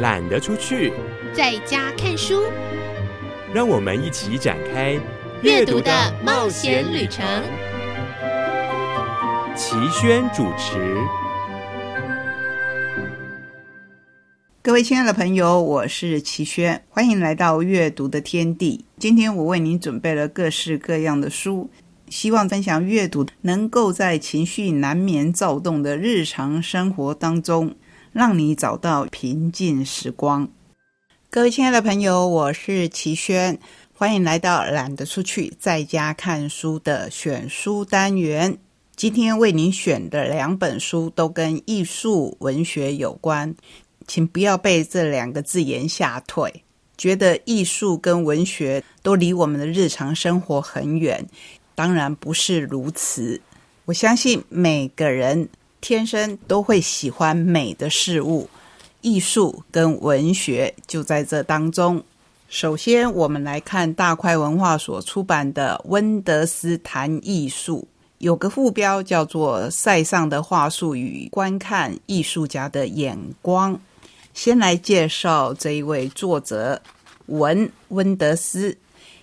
懒得出去，在家看书。让我们一起展开阅读的冒险旅程。齐轩主持。各位亲爱的朋友，我是齐轩，欢迎来到阅读的天地。今天我为您准备了各式各样的书，希望分享阅读能够在情绪难免躁动的日常生活当中，让你找到平静时光。各位亲爱的朋友，我是齐轩，欢迎来到懒得出去，在家看书的选书单元。今天为您选的两本书都跟艺术文学有关。请不要被这两个字眼吓退，觉得艺术跟文学都离我们的日常生活很远。当然不是如此。我相信每个人天生都会喜欢美的事物，艺术跟文学就在这当中。首先，我们来看大块文化所出版的《温德斯谈艺术》，有个副标叫做《塞上的话术与观看艺术家的眼光》。先来介绍这一位作者文温德斯，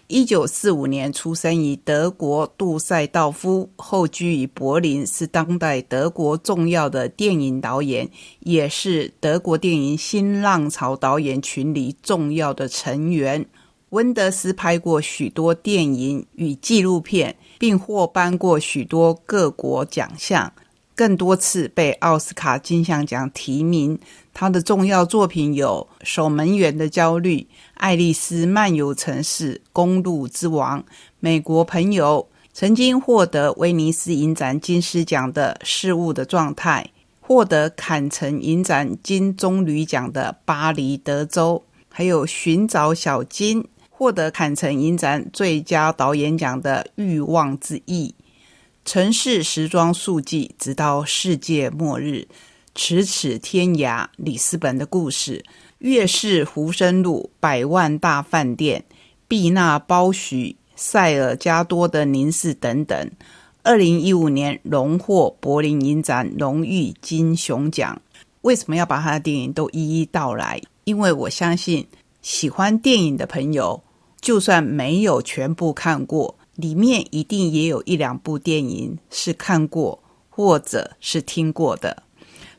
一九四五年出生于德国杜塞道夫，后居于柏林，是当代德国重要的电影导演，也是德国电影新浪潮导演群里重要的成员。温德斯拍过许多电影与纪录片，并获颁过许多各国奖项。更多次被奥斯卡金像奖提名。他的重要作品有《守门员的焦虑》《爱丽丝漫游城市》《公路之王》《美国朋友》。曾经获得威尼斯影展金狮奖的《事物的状态》，获得坎城影展金棕榈奖的《巴黎德州》，还有《寻找小金》，获得坎城影展最佳导演奖的《欲望之翼》。城市时装速记，直到世界末日，咫尺天涯，里斯本的故事，月氏湖生路，百万大饭店，毕纳包许，塞尔加多的凝视等等。二零一五年荣获柏林影展荣誉金熊奖。为什么要把他的电影都一一道来？因为我相信，喜欢电影的朋友，就算没有全部看过。里面一定也有一两部电影是看过或者是听过的。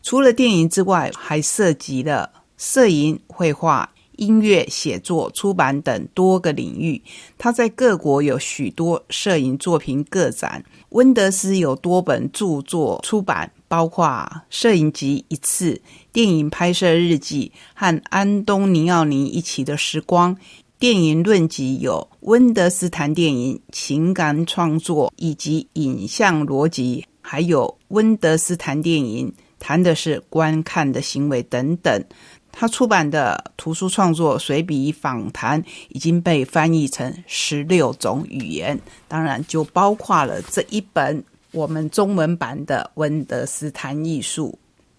除了电影之外，还涉及了摄影、绘画、音乐、写作、出版等多个领域。他在各国有许多摄影作品个展。温德斯有多本著作出版，包括《摄影集一次》《电影拍摄日记》和安东尼奥尼一起的时光。电影论集有温德斯坦电影、情感创作以及影像逻辑，还有温德斯坦电影，谈的是观看的行为等等。他出版的图书创作、随笔、访谈已经被翻译成十六种语言，当然就包括了这一本我们中文版的《温德斯坦艺术》。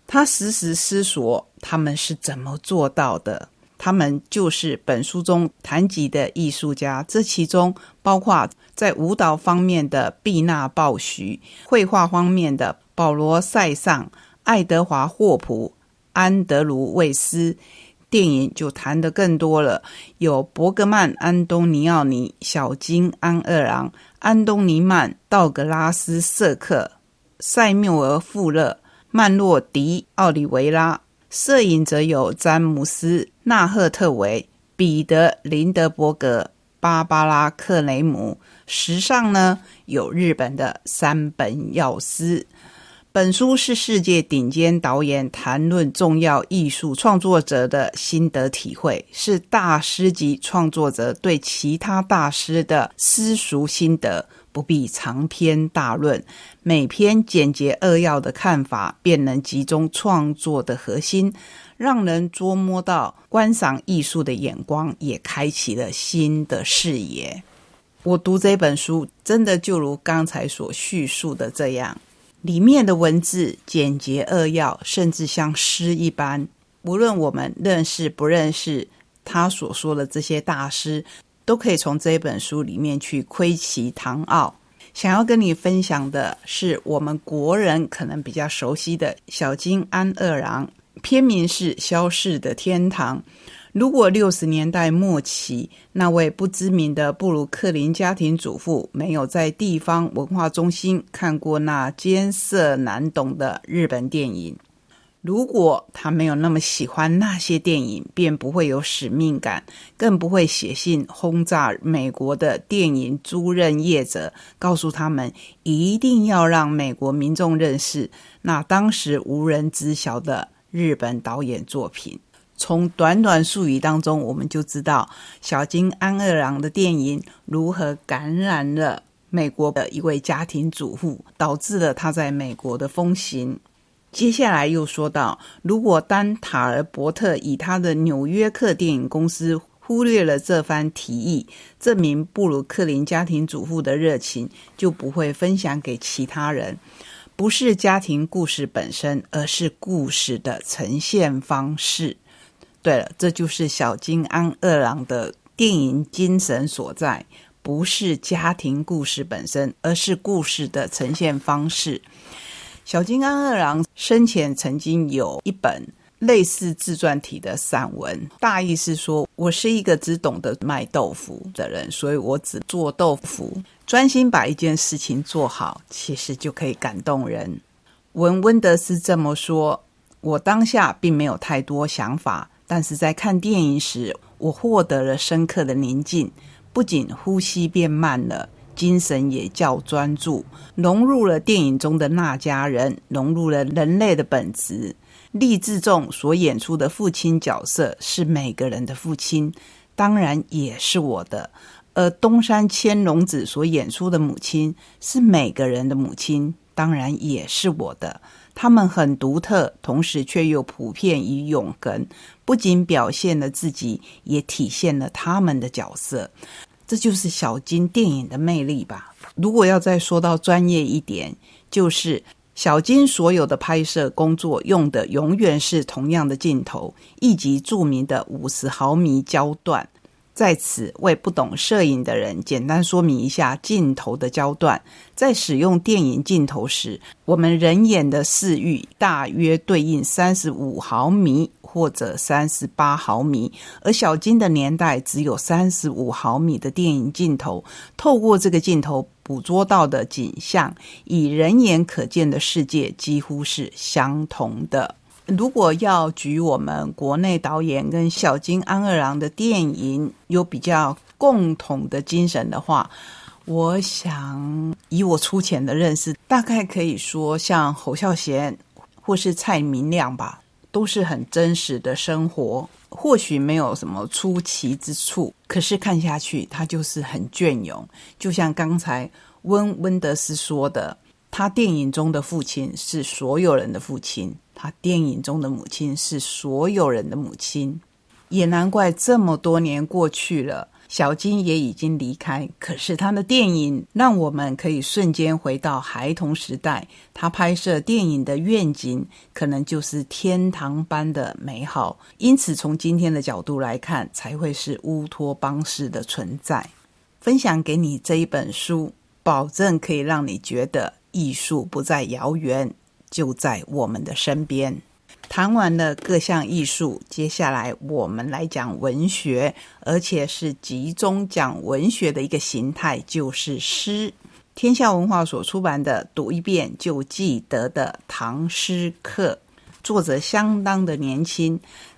他时时思索他们是怎么做到的。他们就是本书中谈及的艺术家，这其中包括在舞蹈方面的毕纳鲍许，绘画方面的保罗塞尚、爱德华霍普、安德鲁卫斯，电影就谈得更多了，有伯格曼、安东尼奥尼、小金安二郎、安东尼曼、道格拉斯瑟克、塞缪尔富勒、曼洛迪、奥利维拉。摄影则有詹姆斯、纳赫特维、彼得、林德伯格、芭芭拉·克雷姆。时尚呢，有日本的山本耀司。本书是世界顶尖导演谈论重要艺术创作者的心得体会，是大师级创作者对其他大师的私塾心得。不必长篇大论，每篇简洁扼要的看法便能集中创作的核心，让人捉摸到观赏艺术的眼光，也开启了新的视野。我读这本书，真的就如刚才所叙述的这样，里面的文字简洁扼要，甚至像诗一般。无论我们认识不认识他所说的这些大师。都可以从这本书里面去窥其堂奥。想要跟你分享的是，我们国人可能比较熟悉的小金安二郎，片名是《消逝的天堂》。如果六十年代末期那位不知名的布鲁克林家庭主妇没有在地方文化中心看过那艰涩难懂的日本电影，如果他没有那么喜欢那些电影，便不会有使命感，更不会写信轰炸美国的电影租赁业者，告诉他们一定要让美国民众认识那当时无人知晓的日本导演作品。从短短数语当中，我们就知道小金安二郎的电影如何感染了美国的一位家庭主妇，导致了他在美国的风行。接下来又说到，如果丹塔尔伯特以他的纽约客电影公司忽略了这番提议，证明布鲁克林家庭主妇的热情就不会分享给其他人。不是家庭故事本身，而是故事的呈现方式。对了，这就是小金安二郎的电影精神所在，不是家庭故事本身，而是故事的呈现方式。小金刚二郎生前曾经有一本类似自传体的散文，大意是说：我是一个只懂得卖豆腐的人，所以我只做豆腐，专心把一件事情做好，其实就可以感动人。文温德斯这么说，我当下并没有太多想法。但是在看电影时，我获得了深刻的宁静，不仅呼吸变慢了，精神也较专注，融入了电影中的那家人，融入了人类的本质。励志众所演出的父亲角色是每个人的父亲，当然也是我的；而东山千龙子所演出的母亲是每个人的母亲，当然也是我的。他们很独特，同时却又普遍与永恒。不仅表现了自己，也体现了他们的角色。这就是小金电影的魅力吧。如果要再说到专业一点，就是小金所有的拍摄工作用的永远是同样的镜头，以及著名的五十毫米焦段。在此为不懂摄影的人简单说明一下镜头的焦段。在使用电影镜头时，我们人眼的视域大约对应三十五毫米或者三十八毫米，而小金的年代只有三十五毫米的电影镜头，透过这个镜头捕捉到的景象，与人眼可见的世界几乎是相同的。如果要举我们国内导演跟小金安二郎的电影有比较共同的精神的话，我想以我粗浅的认识，大概可以说像侯孝贤或是蔡明亮吧，都是很真实的生活，或许没有什么出奇之处，可是看下去他就是很隽永。就像刚才温温德斯说的，他电影中的父亲是所有人的父亲。他电影中的母亲是所有人的母亲，也难怪这么多年过去了，小金也已经离开。可是他的电影让我们可以瞬间回到孩童时代，他拍摄电影的愿景可能就是天堂般的美好。因此，从今天的角度来看，才会是乌托邦式的存在。分享给你这一本书，保证可以让你觉得艺术不再遥远。就在我们的身边。谈完了各项艺术，接下来我们来讲文学，而且是集中讲文学的一个形态，就是诗。天下文化所出版的《读一遍就记得的唐诗课》，作者相当的年轻，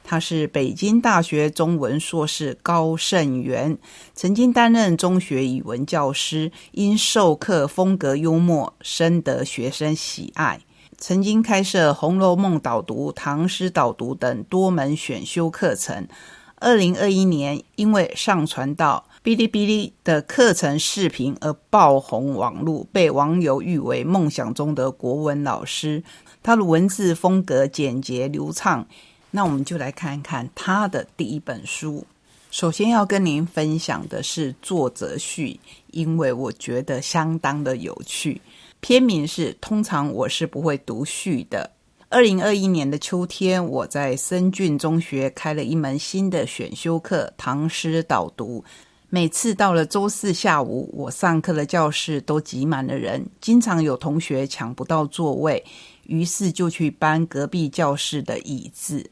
他是北京大学中文硕士高盛元，曾经担任中学语文教师，因授课风格幽默，深得学生喜爱。曾经开设《红楼梦》导读、唐诗导读等多门选修课程。二零二一年，因为上传到哔哩哔哩的课程视频而爆红网络，被网友誉为梦想中的国文老师。他的文字风格简洁流畅。那我们就来看看他的第一本书。首先要跟您分享的是作者序，因为我觉得相当的有趣。篇名是“通常我是不会读序的”。二零二一年的秋天，我在深郡中学开了一门新的选修课——唐诗导读。每次到了周四下午，我上课的教室都挤满了人，经常有同学抢不到座位。于是就去搬隔壁教室的椅子。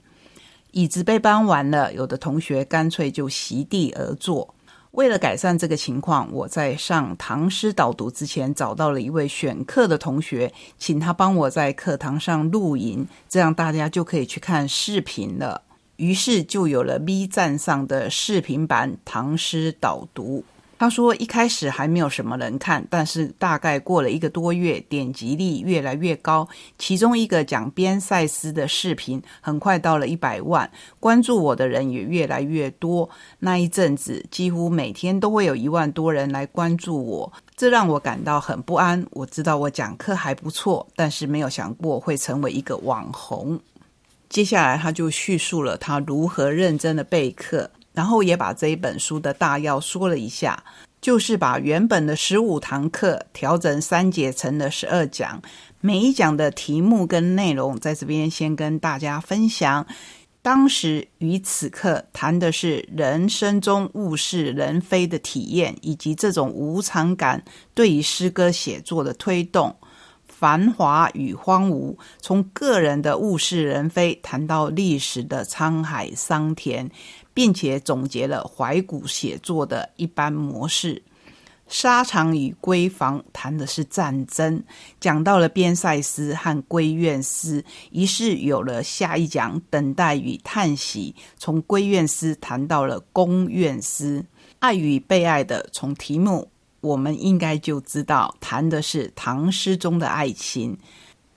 椅子被搬完了，有的同学干脆就席地而坐。为了改善这个情况，我在上唐诗导读之前，找到了一位选课的同学，请他帮我在课堂上录影，这样大家就可以去看视频了。于是就有了 B 站上的视频版唐诗导读。他说一开始还没有什么人看，但是大概过了一个多月，点击率越来越高。其中一个讲边塞斯的视频很快到了一百万，关注我的人也越来越多。那一阵子几乎每天都会有一万多人来关注我，这让我感到很不安。我知道我讲课还不错，但是没有想过会成为一个网红。接下来他就叙述了他如何认真的备课。然后也把这一本书的大要说了一下，就是把原本的十五堂课调整三节成了十二讲，每一讲的题目跟内容在这边先跟大家分享。当时与此刻谈的是人生中物是人非的体验，以及这种无常感对于诗歌写作的推动。繁华与荒芜，从个人的物是人非谈到历史的沧海桑田。并且总结了怀古写作的一般模式。沙场与闺房谈的是战争，讲到了边塞诗和闺怨诗，于是有了下一讲等待与叹息。从闺怨诗谈到了宫怨诗，爱与被爱的。从题目我们应该就知道，谈的是唐诗中的爱情。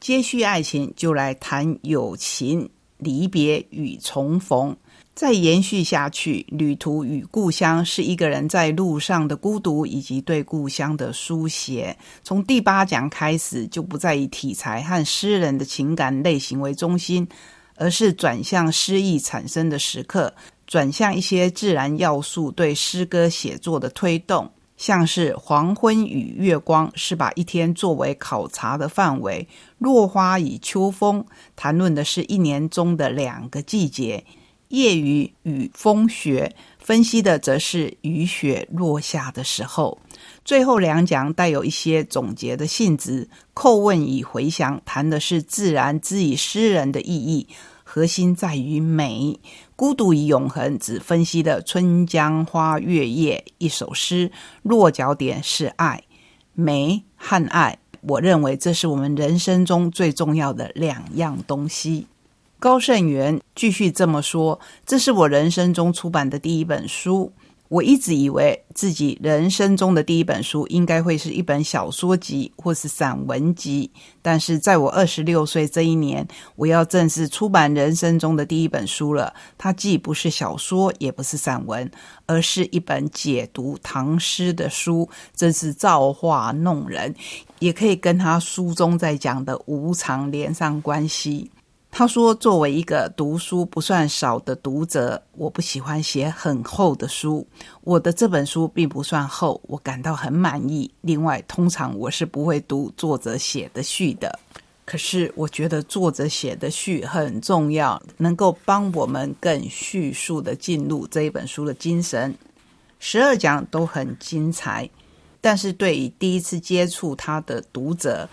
接续爱情，就来谈友情、离别与重逢。再延续下去，旅途与故乡是一个人在路上的孤独，以及对故乡的书写。从第八讲开始，就不再以题材和诗人的情感类型为中心，而是转向诗意产生的时刻，转向一些自然要素对诗歌写作的推动。像是黄昏与月光，是把一天作为考察的范围；落花与秋风，谈论的是一年中的两个季节。夜雨与风雪分析的则是雨雪落下的时候。最后两讲带有一些总结的性质，叩问与回想谈的是自然之于诗人的意义，核心在于美。孤独与永恒只分析的《春江花月夜》一首诗，落脚点是爱、美和爱。我认为这是我们人生中最重要的两样东西。高盛元继续这么说：“这是我人生中出版的第一本书。我一直以为自己人生中的第一本书应该会是一本小说集或是散文集，但是在我二十六岁这一年，我要正式出版人生中的第一本书了。它既不是小说，也不是散文，而是一本解读唐诗的书，真是造化弄人，也可以跟他书中在讲的无常连上关系。”他说：“作为一个读书不算少的读者，我不喜欢写很厚的书。我的这本书并不算厚，我感到很满意。另外，通常我是不会读作者写的序的。可是，我觉得作者写的序很重要，能够帮我们更叙述的进入这一本书的精神。十二讲都很精彩，但是对于第一次接触他的读者，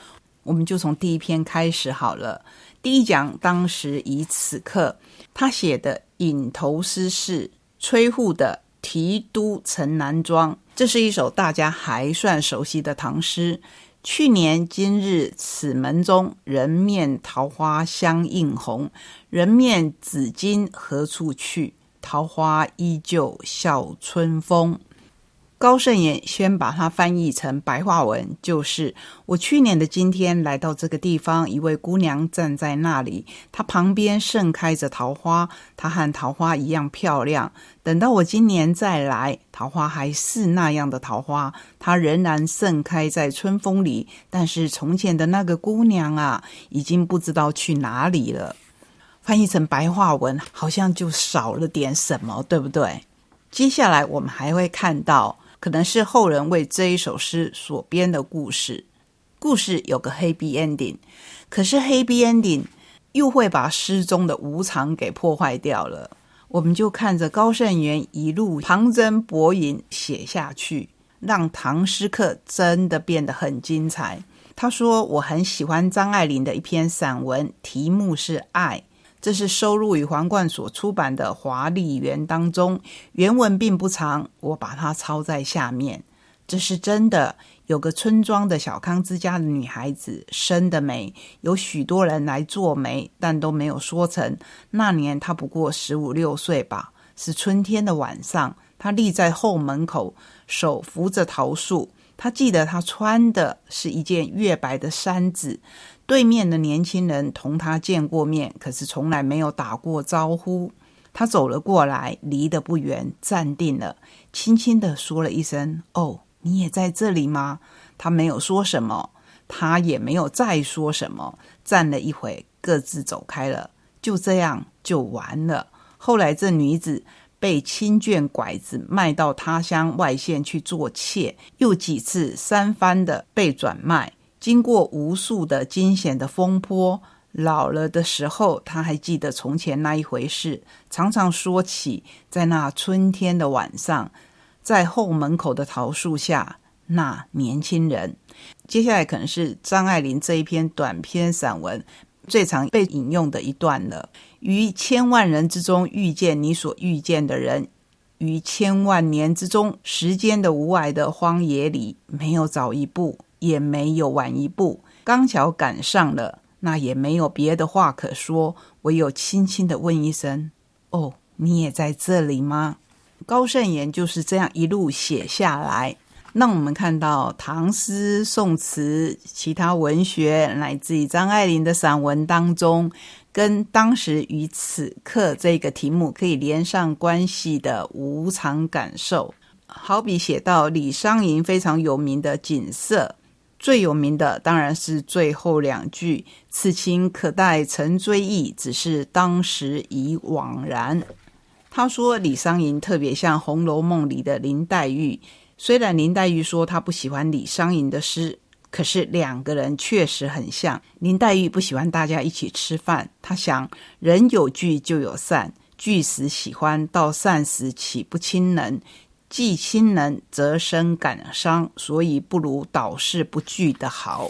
我们就从第一篇开始好了。”第一讲，当时以此刻，他写的引头诗是崔护的《题都城南庄》，这是一首大家还算熟悉的唐诗。去年今日此门中，人面桃花相映红。人面紫荆何处去？桃花依旧笑春风。高盛言先把它翻译成白话文，就是我去年的今天来到这个地方，一位姑娘站在那里，她旁边盛开着桃花，她和桃花一样漂亮。等到我今年再来，桃花还是那样的桃花，它仍然盛开在春风里。但是从前的那个姑娘啊，已经不知道去哪里了。翻译成白话文，好像就少了点什么，对不对？接下来我们还会看到。可能是后人为这一首诗所编的故事，故事有个 happy ending，可是 happy ending 又会把诗中的无常给破坏掉了。我们就看着高盛元一路旁征博引写下去，让唐诗课真的变得很精彩。他说：“我很喜欢张爱玲的一篇散文，题目是《爱》，这是收录于皇冠所出版的《华丽园》当中。原文并不长，我把它抄在下面。这是真的。有个村庄的小康之家的女孩子，生得美，有许多人来做媒，但都没有说成。那年她不过十五六岁吧。是春天的晚上，她立在后门口，手扶着桃树。他记得他穿的是一件月白的衫子。对面的年轻人同他见过面，可是从来没有打过招呼。他走了过来，离得不远，站定了，轻轻地说了一声：“哦，你也在这里吗？”他没有说什么，他也没有再说什么。站了一会，各自走开了。就这样就完了。后来这女子。被亲眷拐子卖到他乡外县去做妾，又几次三番的被转卖，经过无数的惊险的风波。老了的时候，他还记得从前那一回事，常常说起在那春天的晚上，在后门口的桃树下，那年轻人。接下来可能是张爱玲这一篇短篇散文最常被引用的一段了。于千万人之中遇见你所遇见的人，于千万年之中时间的无碍的荒野里，没有早一步，也没有晚一步，刚巧赶上了，那也没有别的话可说，唯有轻轻的问一声：“哦，你也在这里吗？”高盛言就是这样一路写下来，让我们看到唐诗、宋词、其他文学，来自于张爱玲的散文当中。跟当时与此刻这个题目可以连上关系的无常感受，好比写到李商隐非常有名的景色，最有名的当然是最后两句：“此情可待成追忆，只是当时已惘然。”他说李商隐特别像《红楼梦》里的林黛玉，虽然林黛玉说她不喜欢李商隐的诗。可是两个人确实很像。林黛玉不喜欢大家一起吃饭，她想人有聚就有散，聚时喜欢，到散时岂不亲人？既亲人则生感伤，所以不如倒事不聚的好。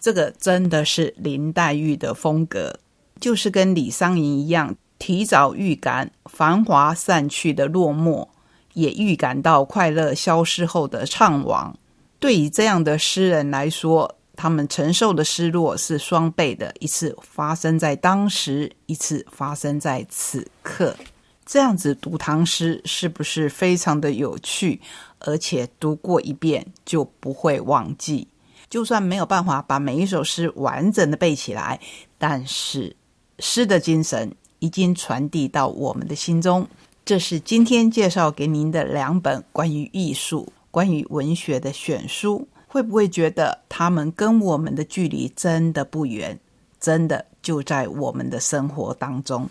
这个真的是林黛玉的风格，就是跟李商隐一样，提早预感繁华散去的落寞，也预感到快乐消失后的怅惘。对于这样的诗人来说，他们承受的失落是双倍的，一次发生在当时，一次发生在此刻。这样子读唐诗是不是非常的有趣？而且读过一遍就不会忘记。就算没有办法把每一首诗完整的背起来，但是诗的精神已经传递到我们的心中。这是今天介绍给您的两本关于艺术。关于文学的选书，会不会觉得他们跟我们的距离真的不远？真的就在我们的生活当中。